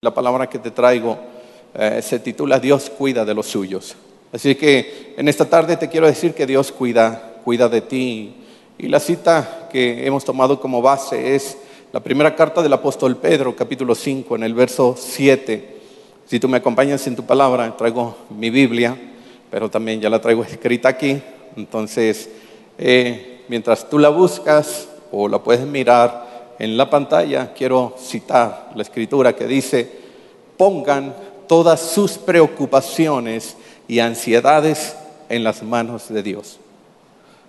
La palabra que te traigo eh, se titula Dios cuida de los suyos. Así que en esta tarde te quiero decir que Dios cuida, cuida de ti. Y la cita que hemos tomado como base es la primera carta del apóstol Pedro, capítulo 5, en el verso 7. Si tú me acompañas en tu palabra, traigo mi Biblia, pero también ya la traigo escrita aquí. Entonces, eh, mientras tú la buscas o la puedes mirar, en la pantalla quiero citar la escritura que dice, pongan todas sus preocupaciones y ansiedades en las manos de Dios.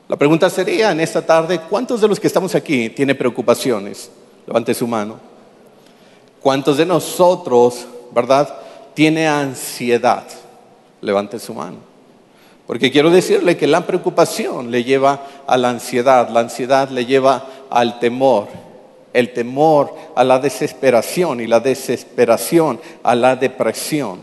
La pregunta sería en esta tarde, ¿cuántos de los que estamos aquí tienen preocupaciones? Levante su mano. ¿Cuántos de nosotros, verdad, tiene ansiedad? Levante su mano. Porque quiero decirle que la preocupación le lleva a la ansiedad, la ansiedad le lleva al temor, el temor a la desesperación y la desesperación a la depresión.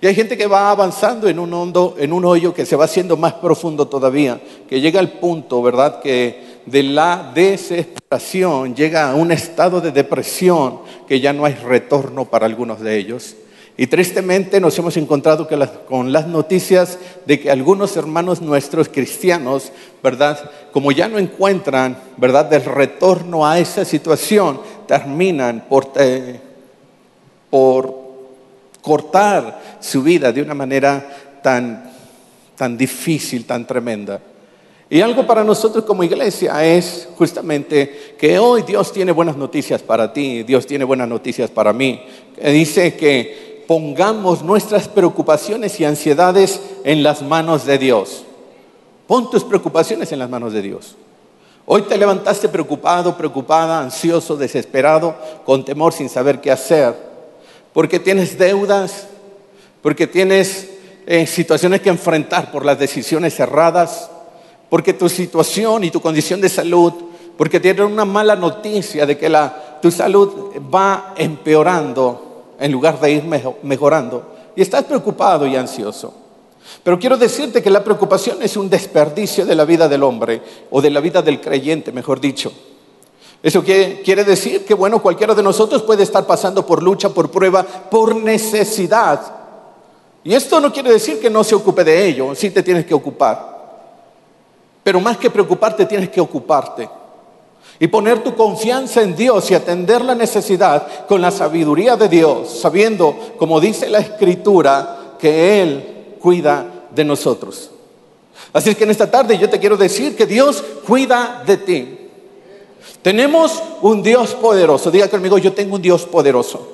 Y hay gente que va avanzando en un hondo, en un hoyo que se va haciendo más profundo todavía, que llega al punto, ¿verdad?, que de la desesperación llega a un estado de depresión que ya no hay retorno para algunos de ellos. Y tristemente nos hemos encontrado con las noticias de que algunos hermanos nuestros cristianos, ¿verdad? Como ya no encuentran, ¿verdad? Del retorno a esa situación, terminan por, eh, por cortar su vida de una manera tan, tan difícil, tan tremenda. Y algo para nosotros como iglesia es justamente que hoy Dios tiene buenas noticias para ti, Dios tiene buenas noticias para mí. Dice que pongamos nuestras preocupaciones y ansiedades en las manos de Dios. Pon tus preocupaciones en las manos de Dios. Hoy te levantaste preocupado, preocupada, ansioso, desesperado, con temor sin saber qué hacer, porque tienes deudas, porque tienes eh, situaciones que enfrentar por las decisiones erradas, porque tu situación y tu condición de salud, porque tienes una mala noticia de que tu salud va empeorando en lugar de ir mejorando. Y estás preocupado y ansioso. Pero quiero decirte que la preocupación es un desperdicio de la vida del hombre o de la vida del creyente, mejor dicho. Eso quiere decir que, bueno, cualquiera de nosotros puede estar pasando por lucha, por prueba, por necesidad. Y esto no quiere decir que no se ocupe de ello, sí te tienes que ocupar. Pero más que preocuparte, tienes que ocuparte y poner tu confianza en Dios y atender la necesidad con la sabiduría de Dios, sabiendo, como dice la Escritura, que Él cuida de nosotros. Así que en esta tarde yo te quiero decir que Dios cuida de ti. Tenemos un Dios poderoso. Diga conmigo, yo tengo un Dios poderoso.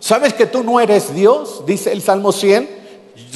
¿Sabes que tú no eres Dios? Dice el Salmo 100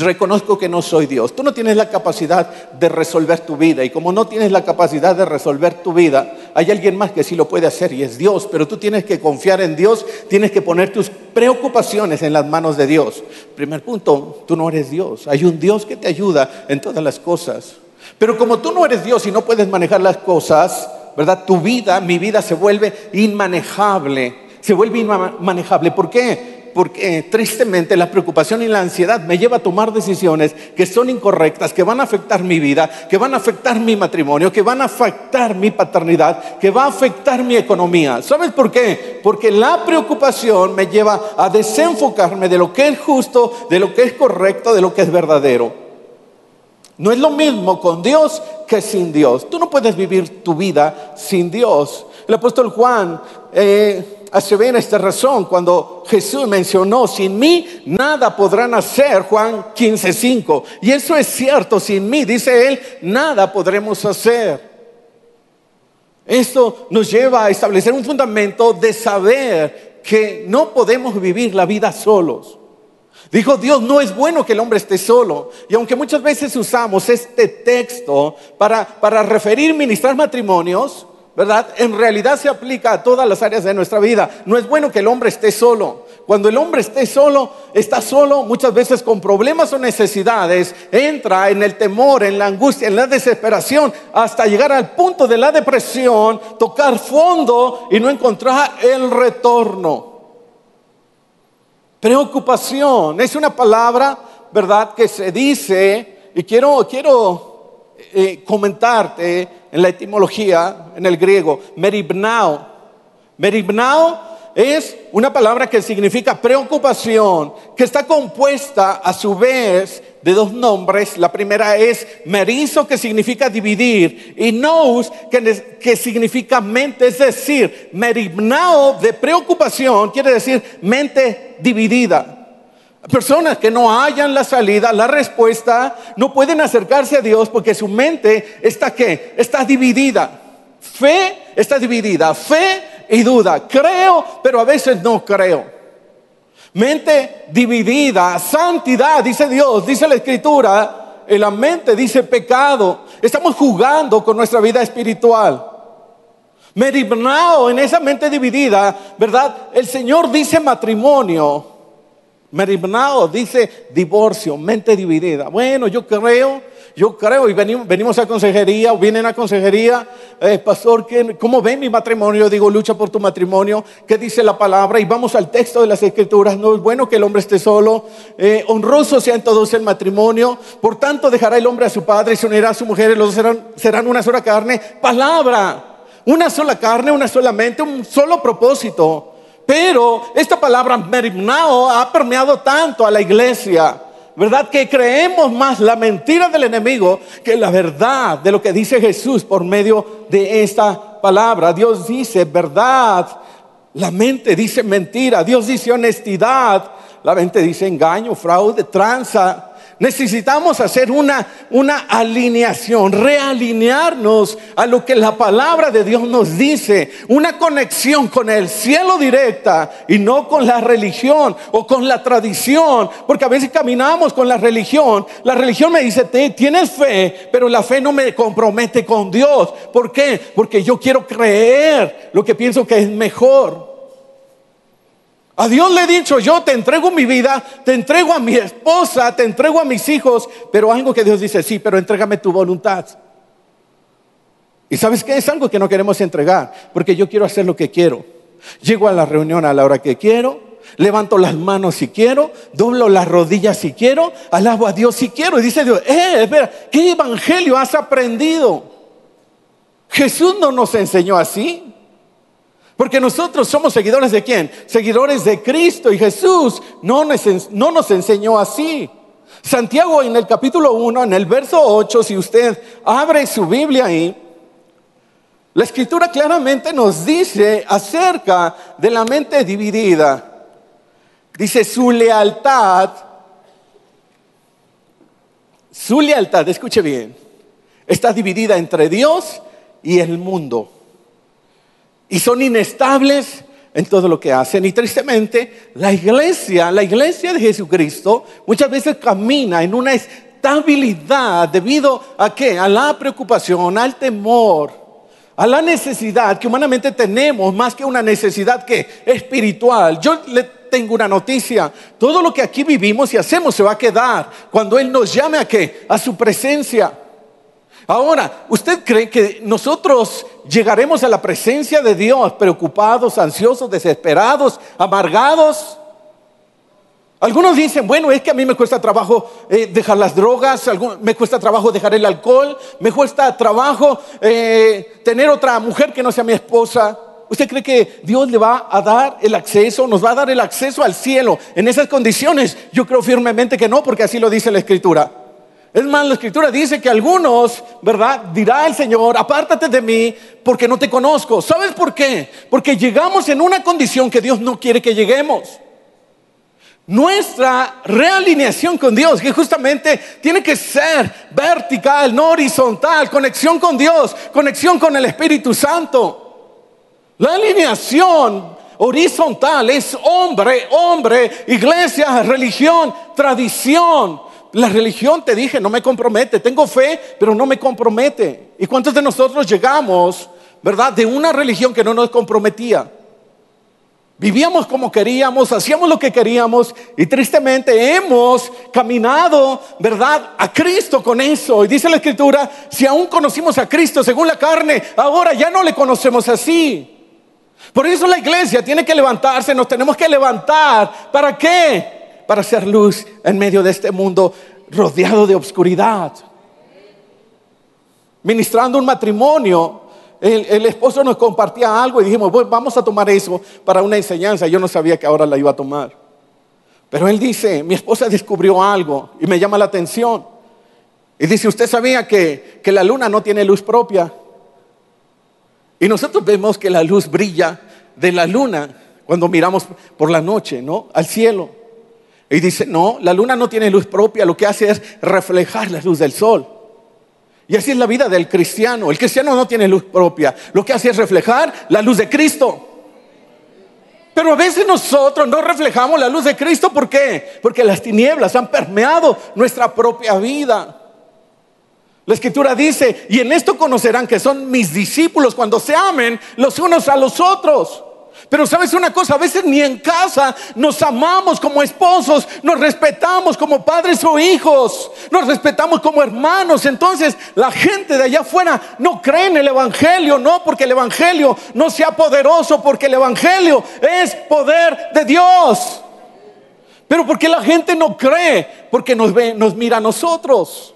reconozco que no soy Dios. Tú no tienes la capacidad de resolver tu vida. Y como no tienes la capacidad de resolver tu vida, hay alguien más que sí lo puede hacer y es Dios. Pero tú tienes que confiar en Dios, tienes que poner tus preocupaciones en las manos de Dios. Primer punto, tú no eres Dios. Hay un Dios que te ayuda en todas las cosas. Pero como tú no eres Dios y no puedes manejar las cosas, ¿verdad? Tu vida, mi vida se vuelve inmanejable. Se vuelve inmanejable. ¿Por qué? Porque tristemente la preocupación y la ansiedad me lleva a tomar decisiones que son incorrectas, que van a afectar mi vida, que van a afectar mi matrimonio, que van a afectar mi paternidad, que va a afectar mi economía. ¿Sabes por qué? Porque la preocupación me lleva a desenfocarme de lo que es justo, de lo que es correcto, de lo que es verdadero. No es lo mismo con Dios que sin Dios. Tú no puedes vivir tu vida sin Dios. El apóstol Juan eh, hace bien esta razón cuando Jesús mencionó, sin mí nada podrán hacer, Juan 15:5. Y eso es cierto, sin mí, dice él, nada podremos hacer. Esto nos lleva a establecer un fundamento de saber que no podemos vivir la vida solos. Dijo Dios, no es bueno que el hombre esté solo. Y aunque muchas veces usamos este texto para, para referir ministrar matrimonios, ¿verdad? En realidad se aplica a todas las áreas de nuestra vida. No es bueno que el hombre esté solo. Cuando el hombre esté solo, está solo muchas veces con problemas o necesidades, entra en el temor, en la angustia, en la desesperación, hasta llegar al punto de la depresión, tocar fondo y no encontrar el retorno. Preocupación es una palabra, ¿verdad?, que se dice, y quiero, quiero eh, comentarte en la etimología, en el griego, meribnao. Meribnao es una palabra que significa preocupación, que está compuesta a su vez de dos nombres. La primera es merizo, que significa dividir, y nous, que, que significa mente, es decir, merimnao de preocupación, quiere decir mente dividida. Personas que no hallan la salida, la respuesta, no pueden acercarse a Dios porque su mente está que está dividida. Fe está dividida, fe y duda. Creo, pero a veces no creo. Mente dividida, santidad, dice Dios, dice la escritura, en la mente dice pecado. Estamos jugando con nuestra vida espiritual. Merimnao en esa mente dividida, ¿verdad? El Señor dice matrimonio. Merimnao dice divorcio, mente dividida. Bueno, yo creo yo creo, y venimos, a consejería, o vienen a consejería, eh, pastor, ¿cómo ven mi matrimonio? Digo, lucha por tu matrimonio, ¿qué dice la palabra? Y vamos al texto de las escrituras, no es bueno que el hombre esté solo, eh, honroso sea en el matrimonio, por tanto dejará el hombre a su padre y se unirá a su mujer y los serán, serán una sola carne. Palabra, una sola carne, una sola mente, un solo propósito. Pero esta palabra merimnao ha permeado tanto a la iglesia ¿verdad? Que creemos más la mentira del enemigo que la verdad de lo que dice Jesús por medio de esta palabra. Dios dice verdad, la mente dice mentira, Dios dice honestidad, la mente dice engaño, fraude, tranza. Necesitamos hacer una, una alineación, realinearnos a lo que la palabra de Dios nos dice, una conexión con el cielo directa y no con la religión o con la tradición, porque a veces caminamos con la religión. La religión me dice, tienes fe, pero la fe no me compromete con Dios. ¿Por qué? Porque yo quiero creer lo que pienso que es mejor. A Dios le he dicho, yo te entrego mi vida, te entrego a mi esposa, te entrego a mis hijos, pero algo que Dios dice, sí, pero entrégame tu voluntad. Y sabes qué? Es algo que no queremos entregar, porque yo quiero hacer lo que quiero. Llego a la reunión a la hora que quiero, levanto las manos si quiero, doblo las rodillas si quiero, alabo a Dios si quiero. Y dice Dios, eh, espera, ¿qué evangelio has aprendido? Jesús no nos enseñó así. Porque nosotros somos seguidores de quién? Seguidores de Cristo y Jesús no nos, enseñó así. Santiago en el capítulo 1, en el verso 8, si usted abre su Biblia ahí, la escritura claramente nos dice acerca de la mente dividida. Dice su lealtad, su lealtad, escuche bien, está dividida entre Dios y el mundo y son inestables en todo lo que hacen. Y tristemente, la iglesia, la iglesia de Jesucristo, muchas veces camina en una estabilidad debido a qué? A la preocupación, al temor, a la necesidad que humanamente tenemos, más que una necesidad que espiritual. Yo le tengo una noticia, todo lo que aquí vivimos y hacemos se va a quedar cuando Él nos llame a qué? A su presencia. Ahora, ¿usted cree que nosotros llegaremos a la presencia de Dios preocupados, ansiosos, desesperados, amargados? Algunos dicen, bueno, es que a mí me cuesta trabajo eh, dejar las drogas, me cuesta trabajo dejar el alcohol, me cuesta trabajo eh, tener otra mujer que no sea mi esposa. ¿Usted cree que Dios le va a dar el acceso, nos va a dar el acceso al cielo en esas condiciones? Yo creo firmemente que no, porque así lo dice la Escritura. Es más, la escritura dice que algunos, ¿verdad? Dirá el Señor, apártate de mí porque no te conozco. ¿Sabes por qué? Porque llegamos en una condición que Dios no quiere que lleguemos. Nuestra realineación con Dios, que justamente tiene que ser vertical, no horizontal, conexión con Dios, conexión con el Espíritu Santo. La alineación horizontal es hombre, hombre, iglesia, religión, tradición. La religión, te dije, no me compromete. Tengo fe, pero no me compromete. ¿Y cuántos de nosotros llegamos, verdad, de una religión que no nos comprometía? Vivíamos como queríamos, hacíamos lo que queríamos y tristemente hemos caminado, ¿verdad?, a Cristo con eso. Y dice la Escritura, si aún conocimos a Cristo según la carne, ahora ya no le conocemos así. Por eso la iglesia tiene que levantarse, nos tenemos que levantar. ¿Para qué? Para hacer luz en medio de este mundo rodeado de obscuridad. Ministrando un matrimonio, el, esposo nos compartía algo y dijimos, vamos a tomar eso para una enseñanza. Yo no sabía que ahora la iba a tomar. Pero él dice, mi esposa descubrió algo y me llama la atención. Y dice, usted sabía que, que la luna no tiene luz propia. Y nosotros vemos que la luz brilla de la luna cuando miramos por la noche, ¿no? Al cielo. Y dice, no, la luna no tiene luz propia, lo que hace es reflejar la luz del sol. Y así es la vida del cristiano. El cristiano no tiene luz propia, lo que hace es reflejar la luz de Cristo. Pero a veces nosotros no reflejamos la luz de Cristo, ¿por qué? Porque las tinieblas han permeado nuestra propia vida. La escritura dice, y en esto conocerán que son mis discípulos cuando se amen los unos a los otros. Pero sabes una cosa, a veces ni en casa nos amamos como esposos, nos respetamos como padres o hijos, nos respetamos como hermanos. Entonces la gente de allá afuera no cree en el Evangelio, no porque el Evangelio no sea poderoso, porque el Evangelio es poder de Dios. Pero porque la gente no cree, porque nos ve, nos mira a nosotros.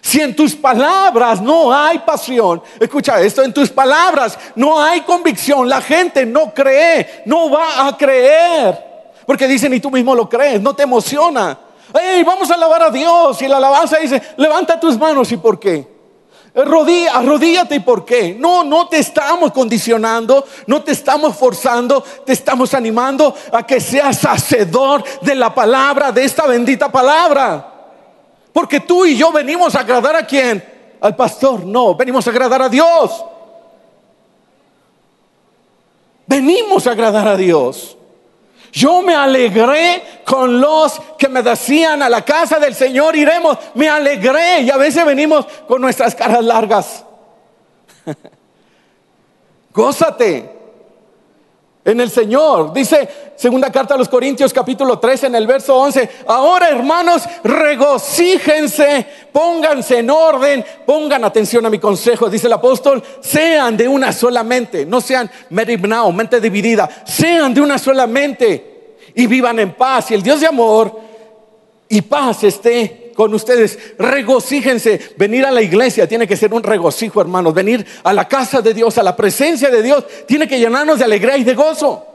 Si en tus palabras no hay pasión, escucha esto, en tus palabras no hay convicción, la gente no cree, no va a creer. Porque dicen, y tú mismo lo crees, no te emociona. Hey, vamos a alabar a Dios. Y la alabanza dice, levanta tus manos. ¿Y por qué? Rodilla, arrodíllate y por qué. No, no te estamos condicionando, no te estamos forzando, te estamos animando a que seas hacedor de la palabra, de esta bendita palabra. Porque tú y yo venimos a agradar a quién? Al pastor. No, venimos a agradar a Dios. Venimos a agradar a Dios. Yo me alegré con los que me decían a la casa del Señor iremos. Me alegré y a veces venimos con nuestras caras largas. Gózate en el Señor. Dice segunda carta a los Corintios capítulo 3 en el verso 11, ahora hermanos, regocíjense, pónganse en orden, pongan atención a mi consejo, dice el apóstol, sean de una sola mente, no sean meribnao, mente dividida, sean de una sola mente y vivan en paz. Y el Dios de amor y paz esté con ustedes. Regocíjense. Venir a la iglesia tiene que ser un regocijo, hermanos. Venir a la casa de Dios, a la presencia de Dios, tiene que llenarnos de alegría y de gozo.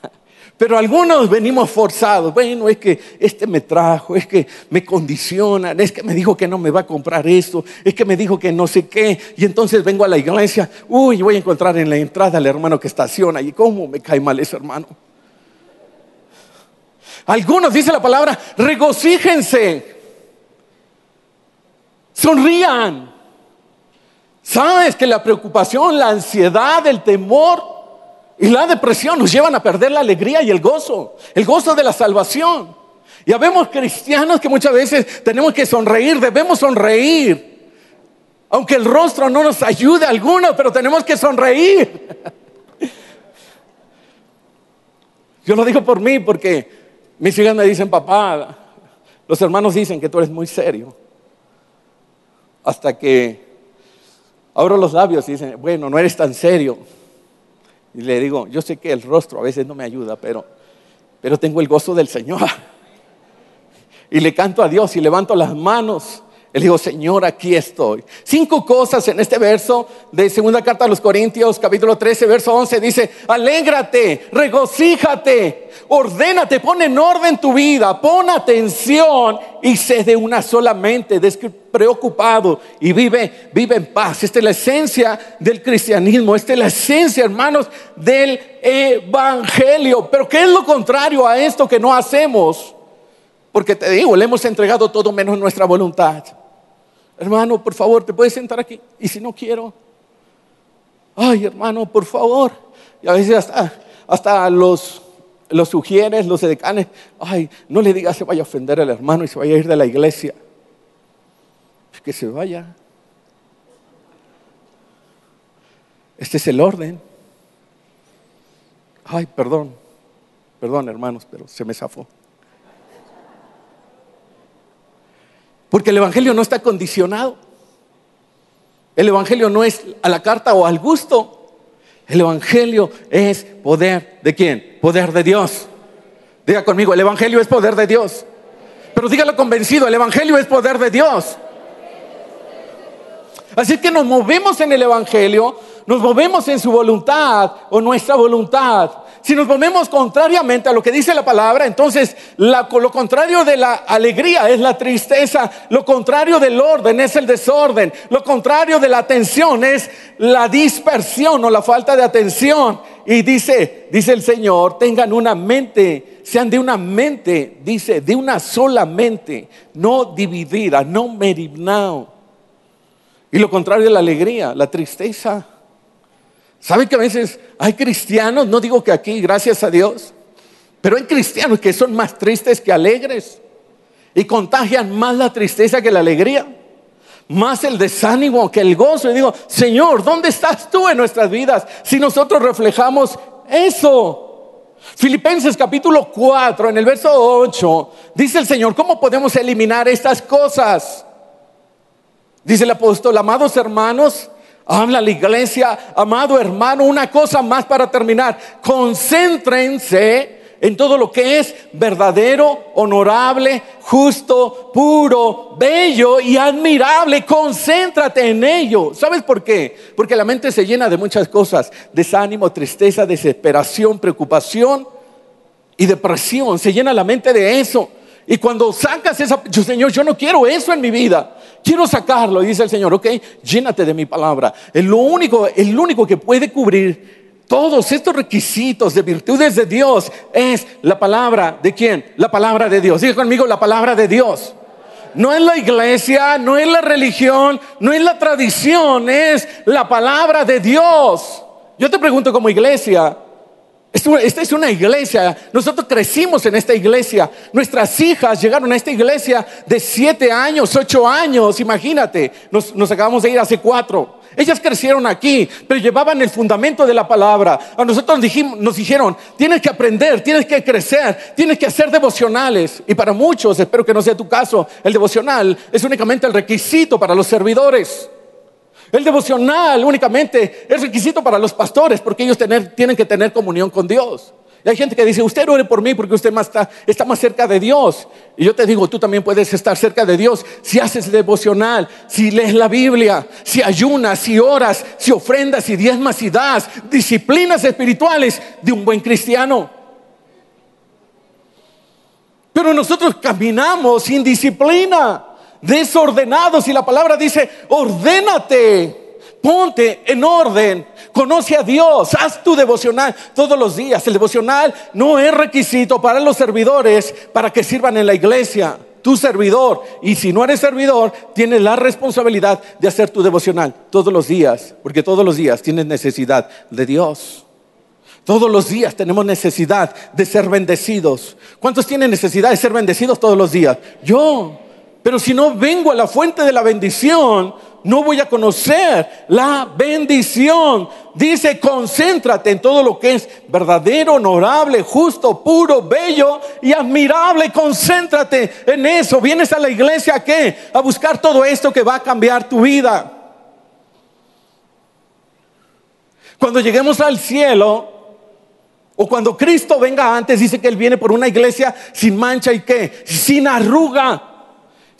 Pero algunos venimos forzados. Bueno, es que este me trajo, es que me condicionan, es que me dijo que no me va a comprar esto, es que me dijo que no sé qué. Y entonces vengo a la iglesia. Uy, voy a encontrar en la entrada al hermano que estaciona. ¿Y cómo me cae mal ese hermano? Algunos, dice la palabra, regocíjense, sonrían. Sabes que la preocupación, la ansiedad, el temor y la depresión nos llevan a perder la alegría y el gozo, el gozo de la salvación. Y habemos cristianos que muchas veces tenemos que sonreír, debemos sonreír. Aunque el rostro no nos ayude a algunos, pero tenemos que sonreír. Yo lo digo por mí porque mis hijas me dicen, papá, los hermanos dicen que tú eres muy serio. Hasta que abro los labios y dicen, bueno, no eres tan serio. Y le digo, yo sé que el rostro a veces no me ayuda, pero, pero tengo el gozo del Señor. Y le canto a Dios y levanto las manos él dijo, Señor, aquí estoy. Cinco cosas en este verso de segunda carta a los Corintios, capítulo 13, verso 11, dice, alégrate, regocíjate, ordénate, pon en orden tu vida, pon atención y sé de una sola mente, preocupado y vive, vive en paz. Esta es la esencia del cristianismo, esta es la esencia, hermanos, del evangelio. Pero ¿qué es lo contrario a esto que no hacemos? Porque te digo, le hemos entregado todo menos nuestra voluntad hermano, por favor, ¿te puedes sentar aquí? Y si no quiero, ay, hermano, por favor. Y a veces hasta, hasta los, los sugieres, los decanes, ay, no le digas que vaya a ofender al hermano y se vaya a ir de la iglesia. Que se vaya. Este es el orden. Ay, perdón, perdón hermanos, pero se me zafó. Porque el Evangelio no está condicionado. El Evangelio no es a la carta o al gusto. El Evangelio es poder de quién? Poder de Dios. Diga conmigo, el Evangelio es poder de Dios. Pero dígalo convencido, el Evangelio es poder de Dios. Así que nos movemos en el Evangelio, nos movemos en su voluntad o nuestra voluntad. Si nos movemos contrariamente a lo que dice la palabra, entonces lo contrario de la alegría es la tristeza, lo contrario del orden es el desorden, lo contrario de la atención es la dispersión o la falta de atención. Y dice, dice el Señor, tengan una mente, sean de una mente, dice, de una sola mente, no dividida, no merignao. Y lo contrario de la alegría, la tristeza. ¿Saben que a veces hay cristianos, no digo que aquí, gracias a Dios, pero hay cristianos que son más tristes que alegres y contagian más la tristeza que la alegría, más el desánimo que el gozo. Y digo, Señor, ¿dónde estás tú en nuestras vidas si nosotros reflejamos eso? Filipenses capítulo 4, en el verso 8, dice el Señor, ¿cómo podemos eliminar estas cosas? Dice el apóstol, amados hermanos, Habla la iglesia, amado hermano, una cosa más para terminar. Concéntrense en todo lo que es verdadero, honorable, justo, puro, bello y admirable. Concéntrate en ello. ¿Sabes por qué? Porque la mente se llena de muchas cosas. Desánimo, tristeza, desesperación, preocupación y depresión. Se llena la mente de eso. Y cuando sacas esa, Señor, yo no quiero eso en mi vida. Quiero sacarlo. Y dice el Señor, ok, llénate de mi palabra. El único, el único que puede cubrir todos estos requisitos de virtudes de Dios es la palabra de quién? La palabra de Dios. Diga conmigo la palabra de Dios. No es la iglesia, no es la religión, no es la tradición, es la palabra de Dios. Yo te pregunto como iglesia, esta es una iglesia. Nosotros crecimos en esta iglesia. Nuestras hijas llegaron a esta iglesia de siete años, ocho años. Imagínate, nos, acabamos de ir hace cuatro. Ellas crecieron aquí, pero llevaban el fundamento de la palabra. A nosotros nos dijeron, tienes que aprender, tienes que crecer, tienes que hacer devocionales. Y para muchos, espero que no sea tu caso, el devocional es únicamente el requisito para los servidores. El devocional únicamente es requisito para los pastores porque ellos tienen que tener comunión con Dios. Y hay gente que dice, usted ore por mí porque usted está, está más cerca de Dios. Y yo te digo, tú también puedes estar cerca de Dios si haces devocional, si lees la Biblia, si ayunas, si oras, si ofrendas, si diezmas y das, disciplinas espirituales de un buen cristiano. Pero nosotros caminamos sin disciplina desordenados y la palabra dice, ordénate, ponte en orden, conoce a Dios, haz tu devocional todos los días. El devocional no es requisito para los servidores para que sirvan en la iglesia. Tu servidor, y si no eres servidor, tienes la responsabilidad de hacer tu devocional todos los días, porque todos los días tienes necesidad de Dios. Todos los días tenemos necesidad de ser bendecidos. ¿Cuántos tienen necesidad de ser bendecidos todos los días? Yo. Pero si no vengo a la fuente de la bendición, no voy a conocer la bendición. Dice, concéntrate en todo lo que es verdadero, honorable, justo, puro, bello y admirable. Concéntrate en eso. Vienes a la iglesia a qué? A buscar todo esto que va a cambiar tu vida. Cuando lleguemos al cielo, o cuando Cristo venga antes, dice que Él viene por una iglesia sin mancha y qué? Sin arruga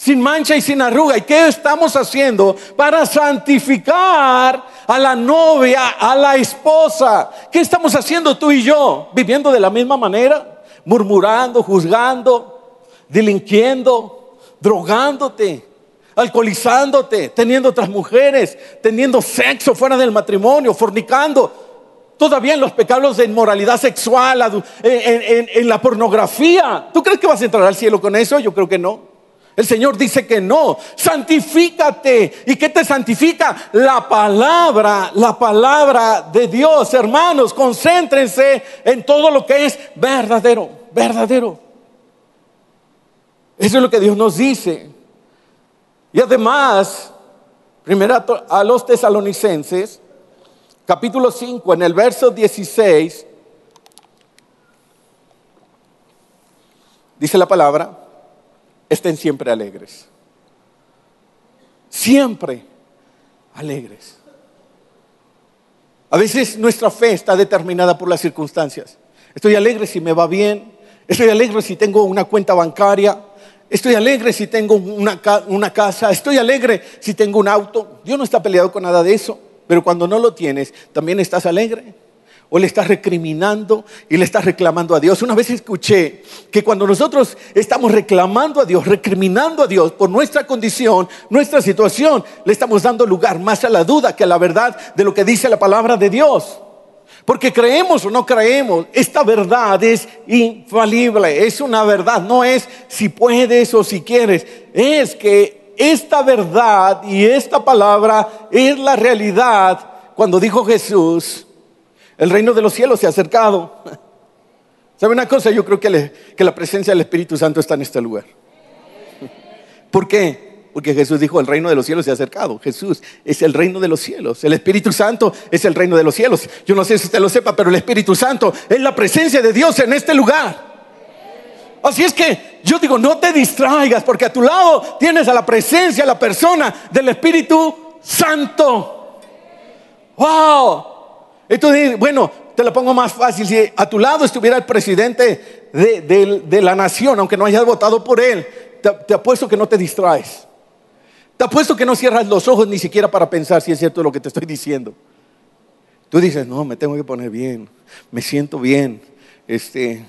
sin mancha y sin arruga. ¿Y qué estamos haciendo para santificar a la novia, a la esposa? ¿Qué estamos haciendo tú y yo? ¿Viviendo de la misma manera? Murmurando, juzgando, delinquiendo, drogándote, alcoholizándote, teniendo otras mujeres, teniendo sexo fuera del matrimonio, fornicando todavía en los pecados de inmoralidad sexual, en, en, la pornografía. ¿Tú crees que vas a entrar al cielo con eso? Yo creo que no. El Señor dice que no, santifícate. ¿Y qué te santifica? La palabra, la palabra de Dios. Hermanos, concéntrense en todo lo que es verdadero, verdadero. Eso es lo que Dios nos dice. Y además, primero a los tesalonicenses, capítulo 5, en el verso 16, dice la palabra, estén siempre alegres. Siempre alegres. A veces nuestra fe está determinada por las circunstancias. Estoy alegre si me va bien, estoy alegre si tengo una cuenta bancaria, Estoy alegre si tengo una, casa, estoy alegre si tengo un auto. Dios no está peleado con nada de eso, pero cuando no lo tienes, también estás alegre. O le estás recriminando y le estás reclamando a Dios. Una vez escuché que cuando nosotros estamos reclamando a Dios, recriminando a Dios por nuestra condición, nuestra situación, le estamos dando lugar más a la duda que a la verdad de lo que dice la palabra de Dios. Porque creemos o no creemos, esta verdad es infalible, es una verdad, no es si puedes o si quieres, es que esta verdad y esta palabra es la realidad cuando dijo Jesús, el reino de los cielos se ha acercado. ¿Sabe una cosa? Yo creo que, que la presencia del Espíritu Santo está en este lugar. ¿Por qué? Porque Jesús dijo, el reino de los cielos se ha acercado. Jesús es el reino de los cielos. El Espíritu Santo es el reino de los cielos. Yo no sé si usted lo sepa, pero el Espíritu Santo es la presencia de Dios en este lugar. Así es que yo digo, no te distraigas, porque a tu lado tienes a la presencia, a la persona del Espíritu Santo. ¡Wow! Entonces, bueno, te lo pongo más fácil. Si a tu lado estuviera el presidente de, la nación, aunque no hayas votado por él, te apuesto que no te distraes. Te apuesto que no cierras los ojos ni siquiera para pensar si es cierto lo que te estoy diciendo. Tú dices, no, me tengo que poner bien, me siento bien. Este,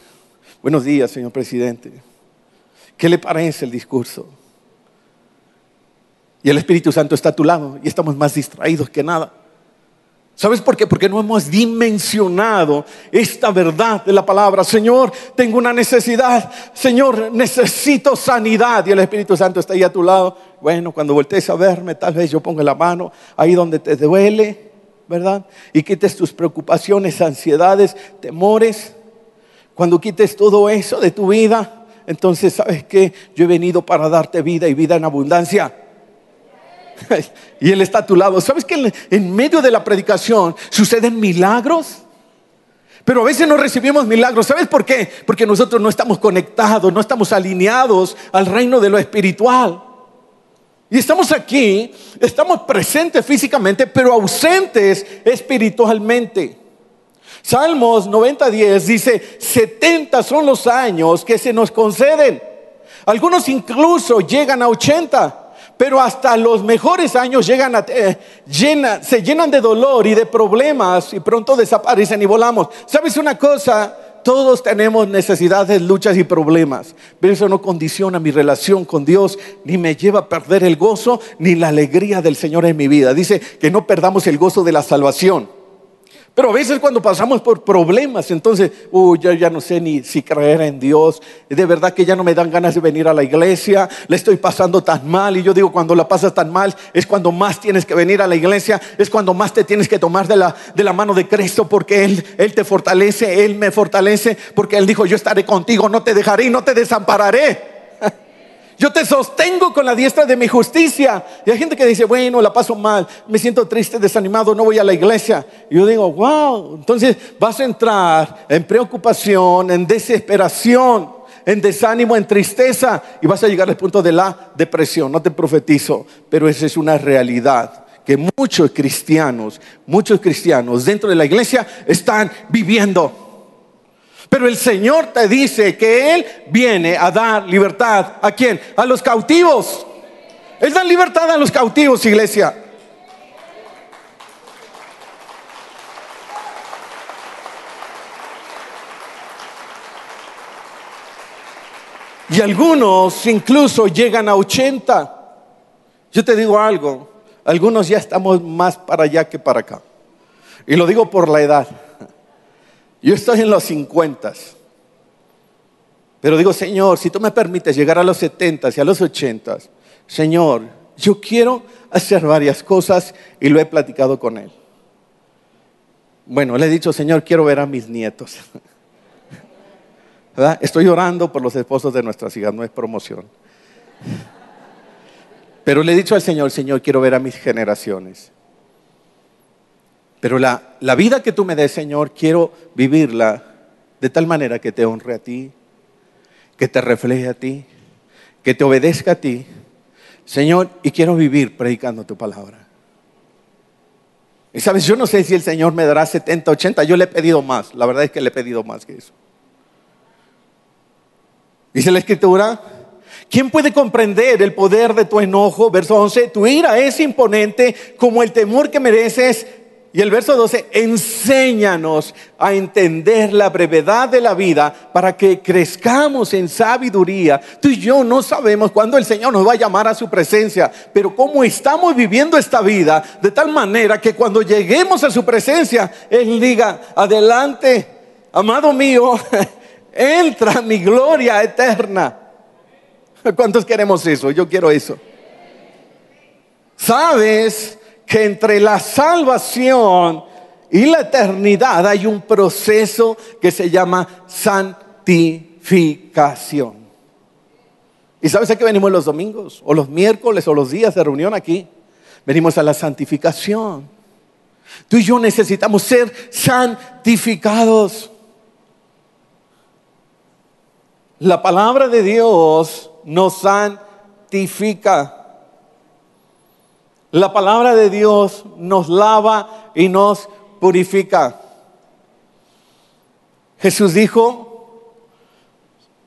buenos días, señor presidente. ¿Qué le parece el discurso? Y el Espíritu Santo está a tu lado y estamos más distraídos que nada. ¿Sabes por qué? Porque no hemos dimensionado esta verdad de la palabra. Señor, tengo una necesidad. Señor, necesito sanidad. Y el Espíritu Santo está ahí a tu lado. Bueno, cuando voltees a verme, tal vez yo ponga la mano ahí donde te duele, ¿verdad? Y quites tus preocupaciones, ansiedades, temores. Cuando quites todo eso de tu vida, entonces, ¿sabes qué? Yo he venido para darte vida y vida en abundancia. y Él está a tu lado. ¿Sabes que en medio de la predicación suceden milagros? Pero a veces no recibimos milagros. ¿Sabes por qué? Porque nosotros no estamos conectados, no estamos alineados al reino de lo espiritual. Y estamos aquí, estamos presentes físicamente, pero ausentes espiritualmente. Salmos 90.10 dice, 70 son los años que se nos conceden. Algunos incluso llegan a 80 pero hasta los mejores años llegan a, eh, se llenan de dolor y de problemas y pronto desaparecen y volamos. ¿Sabes una cosa? Todos tenemos necesidades, luchas y problemas, pero eso no condiciona mi relación con Dios, ni me lleva a perder el gozo, ni la alegría del Señor en mi vida. Dice que no perdamos el gozo de la salvación. Pero a veces cuando pasamos por problemas, entonces, uy, ya no sé ni si creer en Dios. De verdad que ya no me dan ganas de venir a la iglesia. Le estoy pasando tan mal. Y yo digo, cuando la pasas tan mal, es cuando más tienes que venir a la iglesia. Es cuando más te tienes que tomar de la, de la mano de Cristo. Porque Él, Él te fortalece, Él me fortalece. Porque Él dijo, yo estaré contigo, no te dejaré y no te desampararé. Yo te sostengo con la diestra de mi justicia. Y hay gente que dice, bueno, la paso mal, me siento triste, desanimado, no voy a la iglesia. Y yo digo, wow, entonces vas a entrar en preocupación, en desesperación, en desánimo, en tristeza y vas a llegar al punto de la depresión. No te profetizo, pero esa es una realidad que muchos cristianos, muchos cristianos dentro de la iglesia están viviendo. Pero el Señor te dice que Él viene a dar libertad. ¿A quién? A los cautivos. Él da libertad a los cautivos, iglesia. Y algunos incluso llegan a 80. Yo te digo algo, algunos ya estamos más para allá que para acá. Y lo digo por la edad. Yo estoy en los 50. Pero digo, Señor, si tú me permites llegar a los 70 y a los 80, Señor, yo quiero hacer varias cosas y lo he platicado con Él. Bueno, le he dicho, Señor, quiero ver a mis nietos. Estoy orando por los esposos de nuestras hijas, no es promoción. Pero le he dicho al Señor, Señor, quiero ver a mis generaciones. Pero la, la vida que tú me des, Señor, quiero vivirla de tal manera que te honre a ti, que te refleje a ti, que te obedezca a ti. Señor, y quiero vivir predicando tu palabra. Y sabes, yo no sé si el Señor me dará 70, 80, yo le he pedido más, la verdad es que le he pedido más que eso. Dice la escritura ¿Quién puede comprender el poder de tu enojo? Verso 11, tu ira es imponente como el temor que mereces. Y el verso 12, enséñanos a entender la brevedad de la vida para que crezcamos en sabiduría. Tú y yo no sabemos cuándo el Señor nos va a llamar a su presencia, pero cómo estamos viviendo esta vida de tal manera que cuando lleguemos a su presencia, Él diga, adelante, amado mío, entra mi gloria eterna. ¿Cuántos queremos eso? Yo quiero eso. ¿Sabes? Que entre la salvación y la eternidad hay un proceso que se llama santificación. ¿Y sabes a qué venimos los domingos? O los miércoles o los días de reunión aquí. Venimos a la santificación. Tú y yo necesitamos ser santificados. La palabra de Dios nos santifica. La palabra de Dios nos lava y nos purifica. Jesús dijo,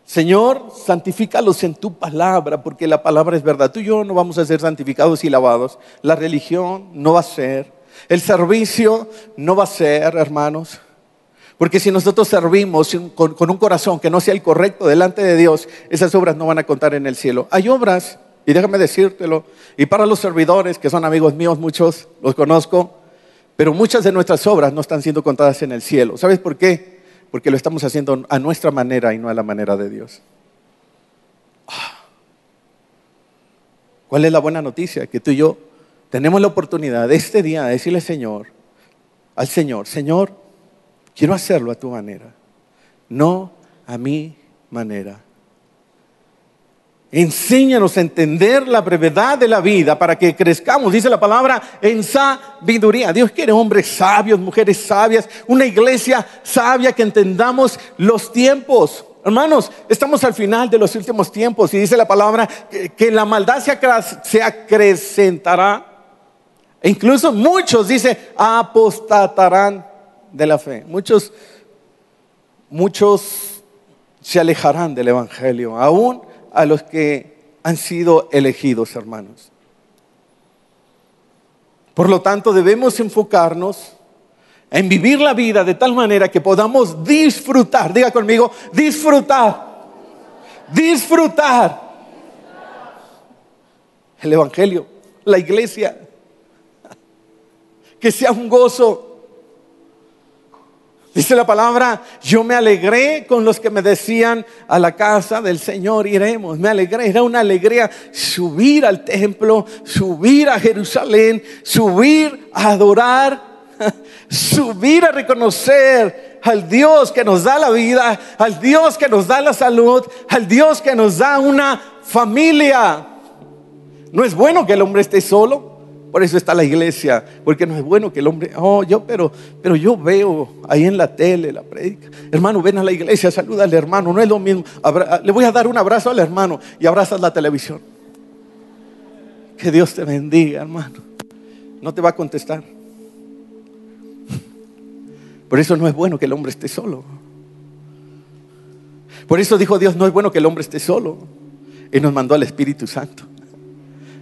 Señor, santifícalos en tu palabra, porque la palabra es verdad. Tú y yo no vamos a ser santificados y lavados. La religión no va a ser. El servicio no va a ser, hermanos. Porque si nosotros servimos con, un corazón que no sea el correcto delante de Dios, esas obras no van a contar en el cielo. Hay obras y déjame decírtelo, y para los servidores, que son amigos míos, muchos los conozco, pero muchas de nuestras obras no están siendo contadas en el cielo. ¿Sabes por qué? Porque lo estamos haciendo a nuestra manera y no a la manera de Dios. Ah. ¿Cuál es la buena noticia? Que tú y yo tenemos la oportunidad de este día de decirle Señor, al Señor, Señor, quiero hacerlo a tu manera, no a mi manera. Enséñanos a entender la brevedad de la vida para que crezcamos, dice la palabra, en sabiduría. Dios quiere hombres sabios, mujeres sabias, una iglesia sabia que entendamos los tiempos. Hermanos, estamos al final de los últimos tiempos y dice la palabra que, la maldad se, acrecentará. E incluso muchos, dice, apostatarán de la fe. Muchos, muchos se alejarán del Evangelio. Aún a los que han sido elegidos, hermanos. Por lo tanto, debemos enfocarnos en vivir la vida de tal manera que podamos disfrutar, diga conmigo, disfrutar, disfrutar el Evangelio, la iglesia, que sea un gozo Dice la palabra, yo me alegré con los que me decían a la casa del Señor iremos. Me alegré, era una alegría subir al templo, subir a Jerusalén, subir a adorar, subir a reconocer al Dios que nos da la vida, al Dios que nos da la salud, al Dios que nos da una familia. No es bueno que el hombre esté solo. Por eso está la iglesia, porque no es bueno que el hombre, oh, yo, pero, pero yo veo ahí en la tele la predica. Hermano, ven a la iglesia, saluda al hermano, no es lo mismo. le voy a dar un abrazo al hermano y abrazas la televisión. Que Dios te bendiga, hermano. No te va a contestar. Por eso no es bueno que el hombre esté solo. Por eso dijo Dios, no es bueno que el hombre esté solo. Y nos mandó al Espíritu Santo,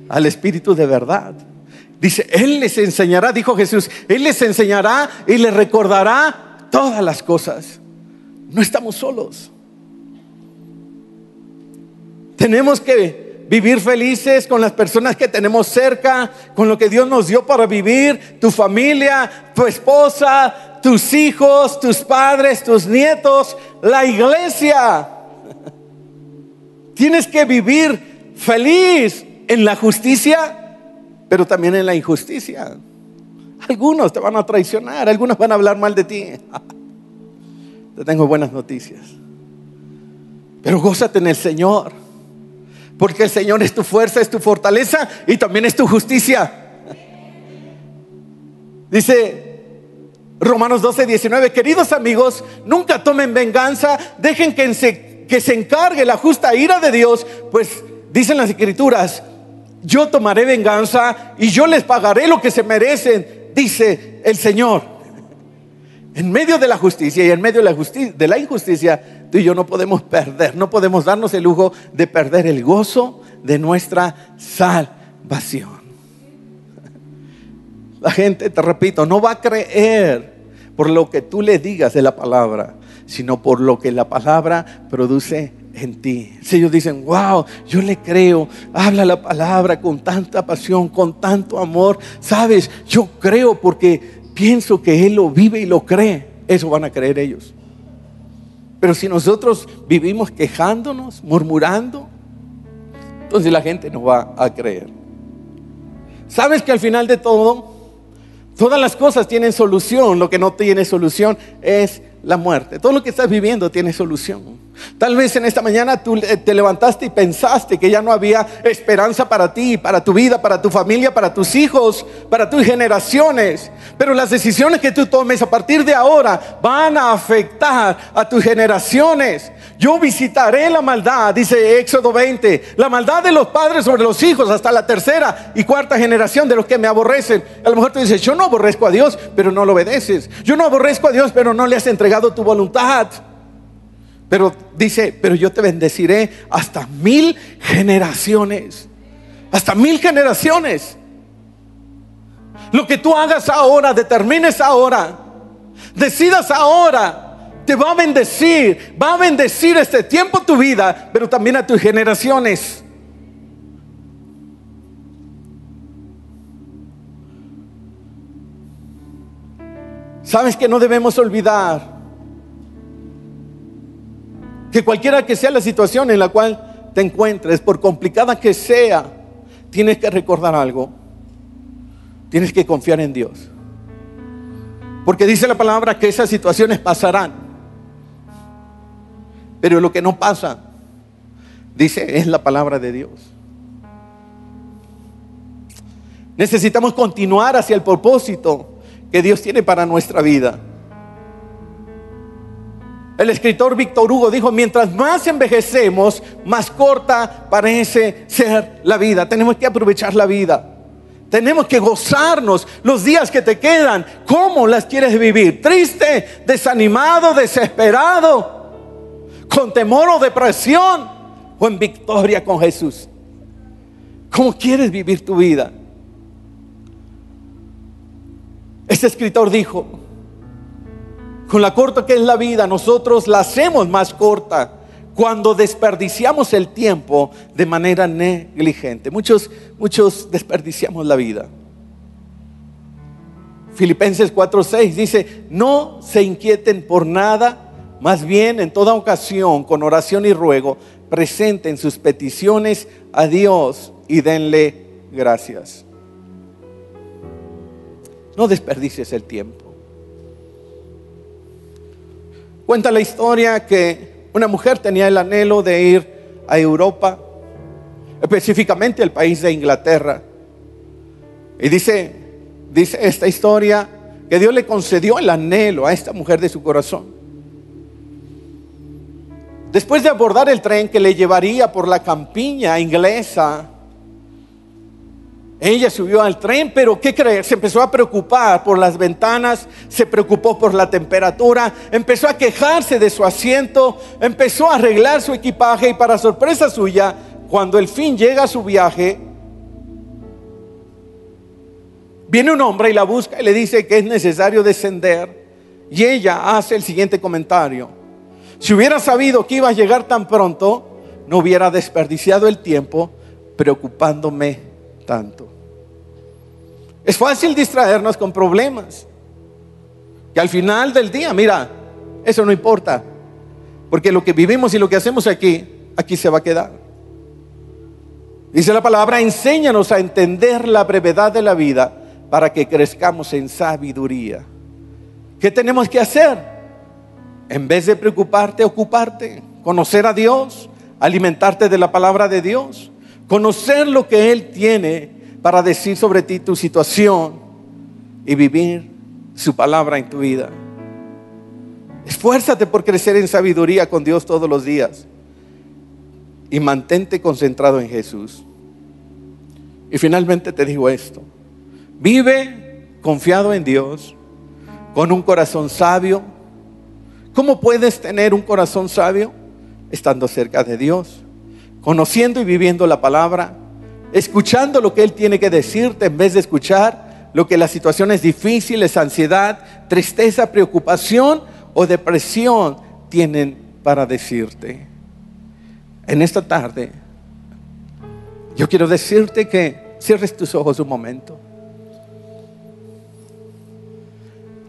al Espíritu de verdad Dice, Él les enseñará, dijo Jesús, Él les enseñará y les recordará todas las cosas. No estamos solos. Tenemos que vivir felices con las personas que tenemos cerca, con lo que Dios nos dio para vivir, tu familia, tu esposa, tus hijos, tus padres, tus nietos, la iglesia. Tienes que vivir feliz en la justicia pero también en la injusticia. Algunos te van a traicionar, algunos van a hablar mal de ti. Te tengo buenas noticias. Pero gózate en el Señor, porque el Señor es tu fuerza, es tu fortaleza y también es tu justicia. Dice Romanos 12, 19, queridos amigos, nunca tomen venganza, dejen que se, que se encargue la justa ira de Dios, pues dicen las escrituras, yo tomaré venganza y yo les pagaré lo que se merecen, dice el Señor. En medio de la justicia y en medio de la, injusticia, tú y yo no podemos perder, no podemos darnos el lujo de perder el gozo de nuestra salvación. La gente, te repito, no va a creer por lo que tú le digas de la palabra, sino por lo que la palabra produce en ti. Si ellos dicen, wow, yo le creo, habla la palabra con tanta pasión, con tanto amor, sabes, yo creo porque pienso que Él lo vive y lo cree, eso van a creer ellos. Pero si nosotros vivimos quejándonos, murmurando, entonces la gente no va a creer. ¿Sabes que al final de todo, todas las cosas tienen solución? Lo que no tiene solución es la muerte. Todo lo que estás viviendo tiene solución. Tal vez en esta mañana tú te levantaste y pensaste que ya no había esperanza para ti, para tu vida, para tu familia, para tus hijos, para tus generaciones. Pero las decisiones que tú tomes a partir de ahora van a afectar a tus generaciones. Yo visitaré la maldad, dice Éxodo 20, la maldad de los padres sobre los hijos hasta la tercera y cuarta generación de los que me aborrecen. A lo mejor tú dices, yo no aborrezco a Dios, pero no lo obedeces. Yo no aborrezco a Dios, pero no le has entregado tu voluntad. Pero dice, pero yo te bendeciré hasta mil generaciones. Hasta mil generaciones. Lo que tú hagas ahora, determines ahora, decidas ahora, te va a bendecir. Va a bendecir este tiempo tu vida, pero también a tus generaciones. Sabes que no debemos olvidar que cualquiera que sea la situación en la cual te encuentres, por complicada que sea, tienes que recordar algo. Tienes que confiar en Dios. Porque dice la palabra que esas situaciones pasarán. Pero lo que no pasa, dice, es la palabra de Dios. Necesitamos continuar hacia el propósito que Dios tiene para nuestra vida. El escritor Víctor Hugo dijo, mientras más envejecemos, más corta parece ser la vida. Tenemos que aprovechar la vida. Tenemos que gozarnos los días que te quedan. ¿Cómo las quieres vivir? ¿Triste, desanimado, desesperado? ¿Con temor o depresión? ¿O en victoria con Jesús? ¿Cómo quieres vivir tu vida? Este escritor dijo, con la corta que es la vida, nosotros la hacemos más corta cuando desperdiciamos el tiempo de manera negligente. Muchos, muchos desperdiciamos la vida. Filipenses 4:6 dice, no se inquieten por nada, más bien en toda ocasión, con oración y ruego, presenten sus peticiones a Dios y denle gracias. No desperdicies el tiempo. Cuenta la historia que una mujer tenía el anhelo de ir a Europa, específicamente al país de Inglaterra. Y dice, dice esta historia que Dios le concedió el anhelo a esta mujer de su corazón. Después de abordar el tren que le llevaría por la campiña inglesa, ella subió al tren, pero ¿qué crees? Se empezó a preocupar por las ventanas, se preocupó por la temperatura, empezó a quejarse de su asiento, empezó a arreglar su equipaje y para sorpresa suya, cuando el fin llega a su viaje, viene un hombre y la busca y le dice que es necesario descender y ella hace el siguiente comentario. Si hubiera sabido que iba a llegar tan pronto, no hubiera desperdiciado el tiempo preocupándome tanto. Es fácil distraernos con problemas. Que al final del día, mira, eso no importa. Porque lo que vivimos y lo que hacemos aquí, aquí se va a quedar. Dice la palabra, enséñanos a entender la brevedad de la vida para que crezcamos en sabiduría. ¿Qué tenemos que hacer? En vez de preocuparte, ocuparte, conocer a Dios, alimentarte de la palabra de Dios, conocer lo que Él tiene para decir sobre ti tu situación y vivir su palabra en tu vida. Esfuérzate por crecer en sabiduría con Dios todos los días y mantente concentrado en Jesús. Y finalmente te digo esto, vive confiado en Dios, con un corazón sabio. ¿Cómo puedes tener un corazón sabio? Estando cerca de Dios, conociendo y viviendo la palabra, escuchando lo que Él tiene que decirte en vez de escuchar lo que las situaciones difíciles, ansiedad, tristeza, preocupación o depresión tienen para decirte. En esta tarde, yo quiero decirte que cierres tus ojos un momento.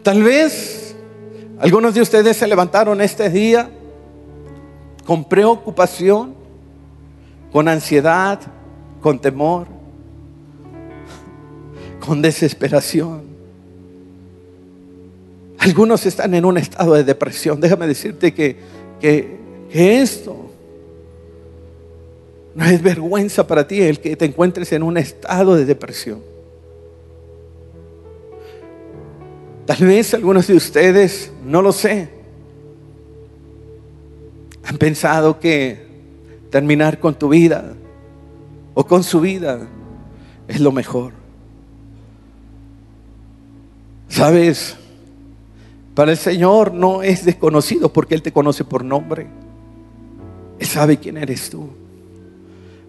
Tal vez algunos de ustedes se levantaron este día con preocupación, con ansiedad, con temor, con desesperación. Algunos están en un estado de depresión. Déjame decirte que, que, esto no es vergüenza para ti el que te encuentres en un estado de depresión. Tal vez algunos de ustedes, no lo sé, han pensado que terminar con tu vida o con su vida es lo mejor. Sabes, para el Señor no es desconocido porque Él te conoce por nombre. Él sabe quién eres tú.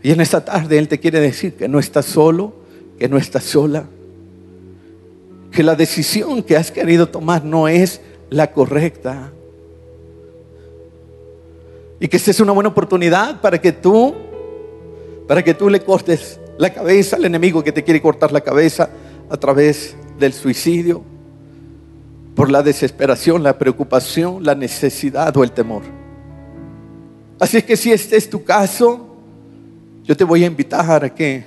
Y en esta tarde Él te quiere decir que no estás solo, que no estás sola que la decisión que has querido tomar no es la correcta. Y que esta es una buena oportunidad para que tú, para que tú le cortes la cabeza al enemigo que te quiere cortar la cabeza a través del suicidio, por la desesperación, la preocupación, la necesidad o el temor. Así es que si este es tu caso, yo te voy a invitar a que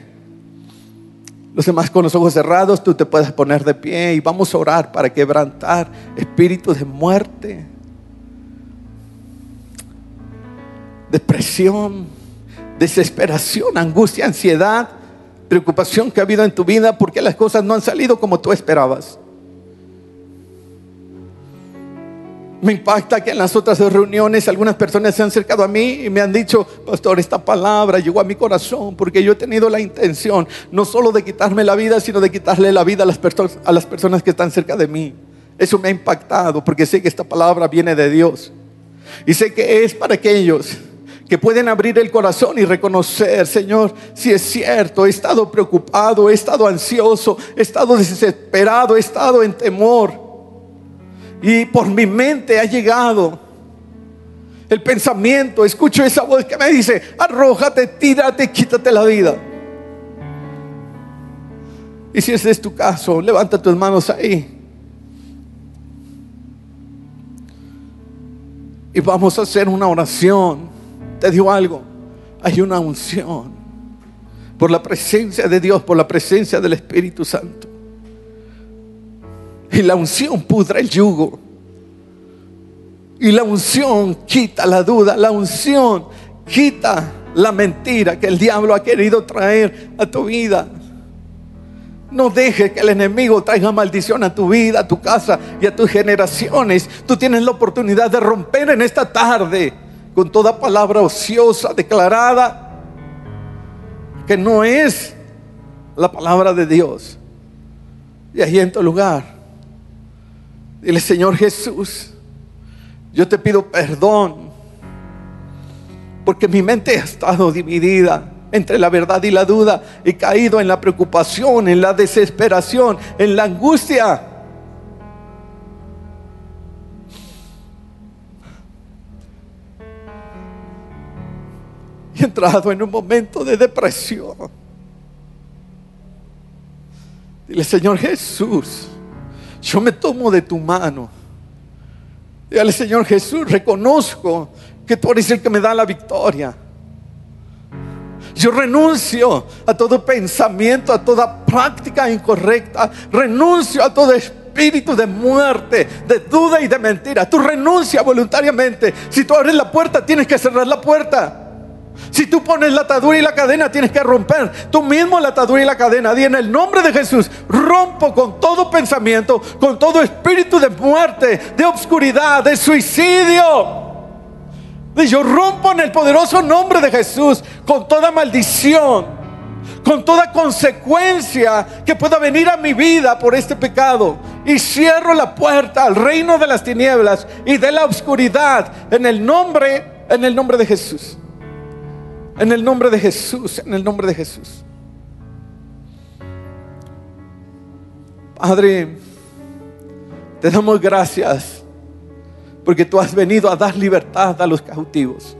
los demás con los ojos cerrados, tú te puedes poner de pie y vamos a orar para quebrantar espíritus de muerte, depresión, desesperación, angustia, ansiedad, preocupación que ha habido en tu vida porque las cosas no han salido como tú esperabas. Me impacta que en las otras reuniones algunas personas se han acercado a mí y me han dicho, pastor, esta palabra llegó a mi corazón porque yo he tenido la intención no solo de quitarme la vida, sino de quitarle la vida a las, a las personas que están cerca de mí. Eso me ha impactado porque sé que esta palabra viene de Dios. Y sé que es para aquellos que pueden abrir el corazón y reconocer, Señor, si es cierto, he estado preocupado, he estado ansioso, he estado desesperado, he estado en temor. Y por mi mente ha llegado el pensamiento, escucho esa voz que me dice, arrójate, tírate, quítate la vida. Y si ese es tu caso, levanta tus manos ahí. Y vamos a hacer una oración. Te digo algo, hay una unción por la presencia de Dios, por la presencia del Espíritu Santo. Y la unción pudra el yugo. Y la unción quita la duda. La unción quita la mentira que el diablo ha querido traer a tu vida. No dejes que el enemigo traiga maldición a tu vida, a tu casa y a tus generaciones. Tú tienes la oportunidad de romper en esta tarde con toda palabra ociosa declarada que no es la palabra de Dios. Y ahí en tu lugar Dile, Señor Jesús, yo te pido perdón porque mi mente ha estado dividida entre la verdad y la duda. He caído en la preocupación, en la desesperación, en la angustia. Y entrado en un momento de depresión. Dile, Señor Jesús, yo me tomo de tu mano. Dígale, Señor Jesús, reconozco que tú eres el que me da la victoria. Yo renuncio a todo pensamiento, a toda práctica incorrecta. Renuncio a todo espíritu de muerte, de duda y de mentira. Tú renuncia voluntariamente. Si tú abres la puerta, tienes que cerrar la puerta. Si tú pones la atadura y la cadena, tienes que romper tú mismo la atadura y la cadena. Di en el nombre de Jesús, rompo con todo pensamiento, con todo espíritu de muerte, de obscuridad, de suicidio. Y yo rompo en el poderoso nombre de Jesús con toda maldición, con toda consecuencia que pueda venir a mi vida por este pecado. y cierro la puerta al reino de las tinieblas y de la oscuridad en el nombre, en el nombre de Jesús. En el nombre de Jesús, en el nombre de Jesús. Padre, te damos gracias porque tú has venido a dar libertad a los cautivos.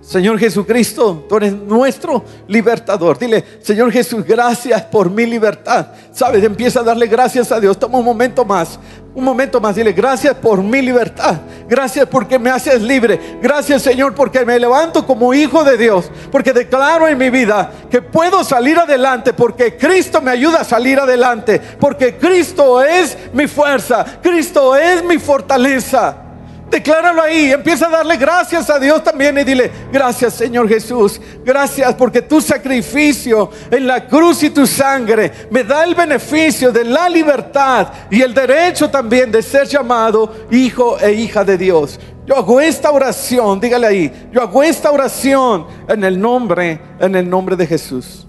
Señor Jesucristo, tú eres nuestro libertador. Dile, Señor Jesús, gracias por mi libertad. Sabes, empieza a darle gracias a Dios. Toma un momento más, un momento más. Dile, gracias por mi libertad. Gracias porque me haces libre. Gracias, Señor, porque me levanto como hijo de Dios. Porque declaro en mi vida que puedo salir adelante. Porque Cristo me ayuda a salir adelante. Porque Cristo es mi fuerza. Cristo es mi fortaleza. Decláralo ahí, empieza a darle gracias a Dios también y dile, gracias Señor Jesús, gracias porque tu sacrificio en la cruz y tu sangre me da el beneficio de la libertad y el derecho también de ser llamado hijo e hija de Dios. Yo hago esta oración, dígale ahí, yo hago esta oración en el nombre, en el nombre de Jesús.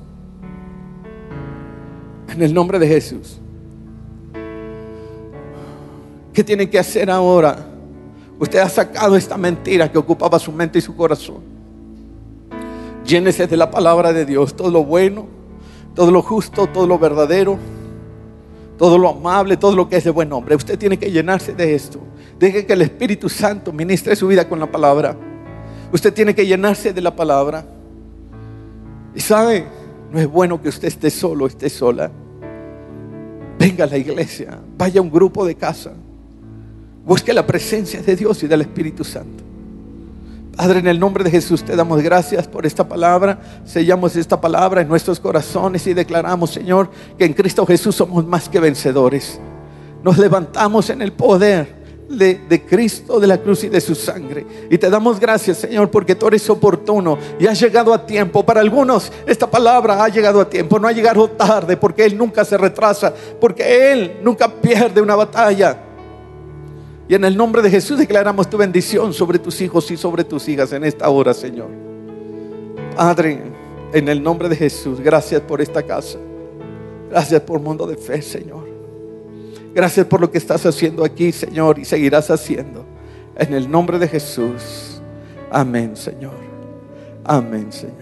En el nombre de Jesús. ¿Qué tiene que hacer ahora? Usted ha sacado esta mentira que ocupaba su mente y su corazón. Llénese de la palabra de Dios, todo lo bueno, todo lo justo, todo lo verdadero, todo lo amable, todo lo que es de buen nombre. Usted tiene que llenarse de esto. Deje que el Espíritu Santo ministre su vida con la palabra. Usted tiene que llenarse de la palabra. Y sabe, no es bueno que usted esté solo, esté sola. Venga a la iglesia, vaya a un grupo de casa. Busque la presencia de Dios y del Espíritu Santo. Padre, en el nombre de Jesús te damos gracias por esta palabra. Sellamos esta palabra en nuestros corazones y declaramos, Señor, que en Cristo Jesús somos más que vencedores. Nos levantamos en el poder de, Cristo, de la cruz y de su sangre. Y te damos gracias, Señor, porque tú eres oportuno y has llegado a tiempo. Para algunos esta palabra ha llegado a tiempo, no ha llegado tarde, porque Él nunca se retrasa, porque Él nunca pierde una batalla. Y en el nombre de Jesús declaramos tu bendición sobre tus hijos y sobre tus hijas en esta hora, Señor. Padre, en el nombre de Jesús, gracias por esta casa. Gracias por mundo de fe, Señor. Gracias por lo que estás haciendo aquí, Señor, y seguirás haciendo. En el nombre de Jesús. Amén, Señor. Amén, Señor.